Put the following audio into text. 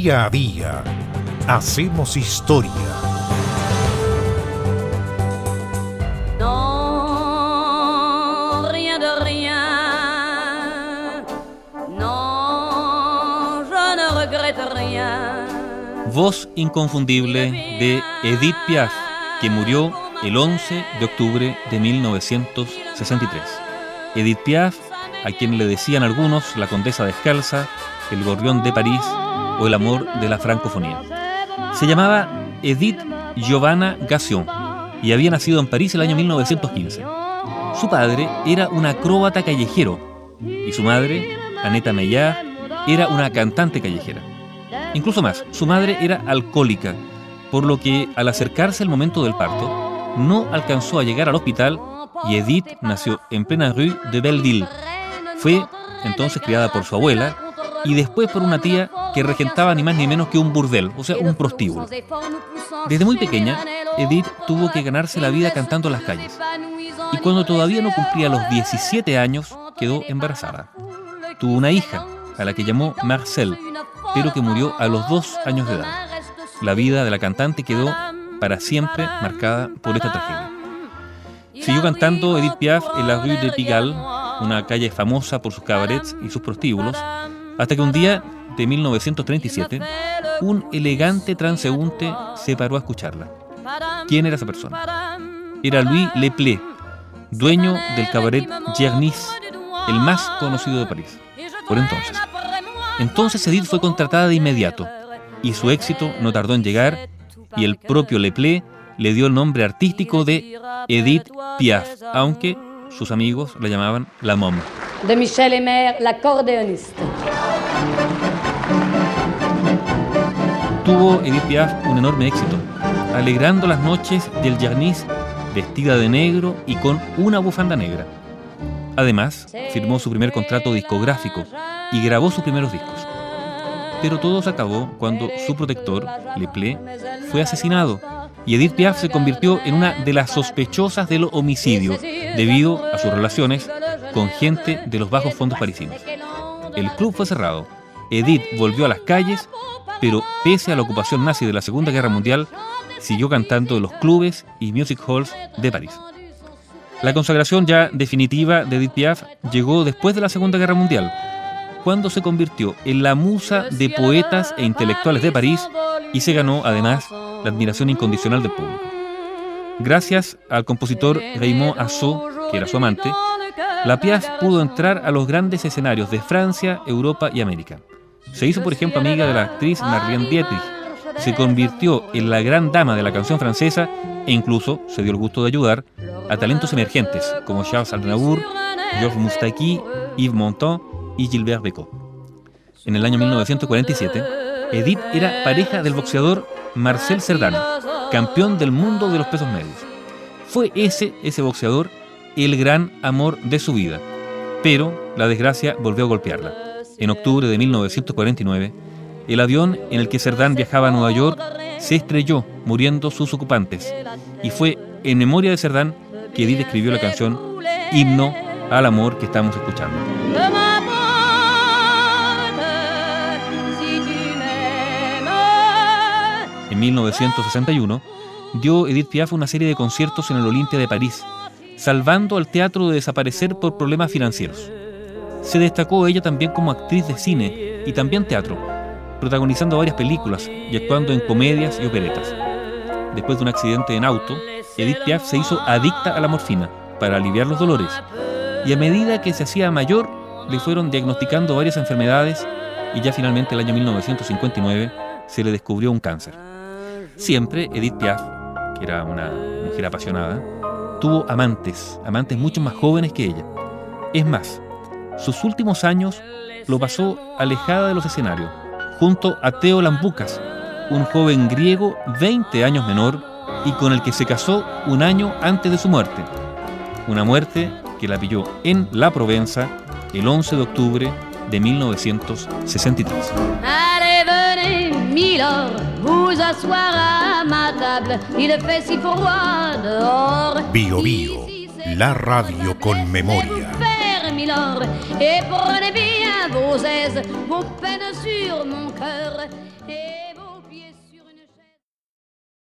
Día a día hacemos historia. Non, rien de rien. Non, je ne regrette rien. Voz inconfundible de Edith Piaf, que murió el 11 de octubre de 1963. Edith Piaf, a quien le decían algunos la condesa descalza, el gorrión de París o el amor de la francofonía. Se llamaba Edith Giovanna Gassion y había nacido en París el año 1915. Su padre era un acróbata callejero y su madre, Aneta Meillard, era una cantante callejera. Incluso más, su madre era alcohólica, por lo que al acercarse el momento del parto, no alcanzó a llegar al hospital y Edith nació en plena rue de Belleville. Fue entonces criada por su abuela y después por una tía que regentaba ni más ni menos que un burdel, o sea, un prostíbulo. Desde muy pequeña, Edith tuvo que ganarse la vida cantando en las calles. Y cuando todavía no cumplía los 17 años, quedó embarazada. Tuvo una hija, a la que llamó Marcel, pero que murió a los dos años de edad. La vida de la cantante quedó para siempre marcada por esta tragedia. Siguió cantando Edith Piaf en la rue de Pigalle, una calle famosa por sus cabarets y sus prostíbulos, hasta que un día de 1937, un elegante transeúnte se paró a escucharla. ¿Quién era esa persona? Era Louis Leplé, dueño del cabaret Gernis, el más conocido de París, por entonces. Entonces Edith fue contratada de inmediato, y su éxito no tardó en llegar, y el propio Leplé le dio el nombre artístico de Edith Piaf, aunque sus amigos la llamaban la Mom. De Michel Emer, l'accordéoniste. Tuvo Edith Piaf un enorme éxito, alegrando las noches del Jarnis vestida de negro y con una bufanda negra. Además, firmó su primer contrato discográfico y grabó sus primeros discos. Pero todo se acabó cuando su protector, Leplé, fue asesinado y Edith Piaf se convirtió en una de las sospechosas del homicidio debido a sus relaciones con gente de los bajos fondos parisinos. El club fue cerrado. Edith volvió a las calles, pero pese a la ocupación nazi de la Segunda Guerra Mundial, siguió cantando en los clubes y music halls de París. La consagración ya definitiva de Edith Piaf llegó después de la Segunda Guerra Mundial, cuando se convirtió en la musa de poetas e intelectuales de París y se ganó además la admiración incondicional del público. Gracias al compositor Raymond Assot, que era su amante, la Piaf pudo entrar a los grandes escenarios de Francia, Europa y América. Se hizo, por ejemplo, amiga de la actriz Marlene Dietrich, se convirtió en la gran dama de la canción francesa e incluso se dio el gusto de ayudar a talentos emergentes como Charles Aznavour, Georges Moustaki, Yves Montand y Gilbert Bécaud. En el año 1947, Edith era pareja del boxeador Marcel Cerdan, campeón del mundo de los pesos medios. Fue ese, ese boxeador, el gran amor de su vida. Pero la desgracia volvió a golpearla. En octubre de 1949, el avión en el que Cerdán viajaba a Nueva York se estrelló, muriendo sus ocupantes. Y fue en memoria de Cerdán que Edith escribió la canción Himno al amor que estamos escuchando. En 1961 dio Edith Piaf una serie de conciertos en el Olimpia de París, salvando al teatro de desaparecer por problemas financieros. Se destacó ella también como actriz de cine y también teatro, protagonizando varias películas y actuando en comedias y operetas. Después de un accidente en auto, Edith Piaf se hizo adicta a la morfina para aliviar los dolores y a medida que se hacía mayor le fueron diagnosticando varias enfermedades y ya finalmente el año 1959 se le descubrió un cáncer. Siempre Edith Piaf, que era una mujer apasionada, tuvo amantes, amantes mucho más jóvenes que ella. Es más, sus últimos años lo pasó alejada de los escenarios, junto a Theo Lambucas, un joven griego 20 años menor y con el que se casó un año antes de su muerte. Una muerte que la pilló en La Provenza el 11 de octubre de 1963. Allez, venez, Milord, vous asseoir à ma table. Il fait si froid dehors. Bio Bio, la radio con memoria. Et prenez bien vos aises, vos peines sur mon cœur.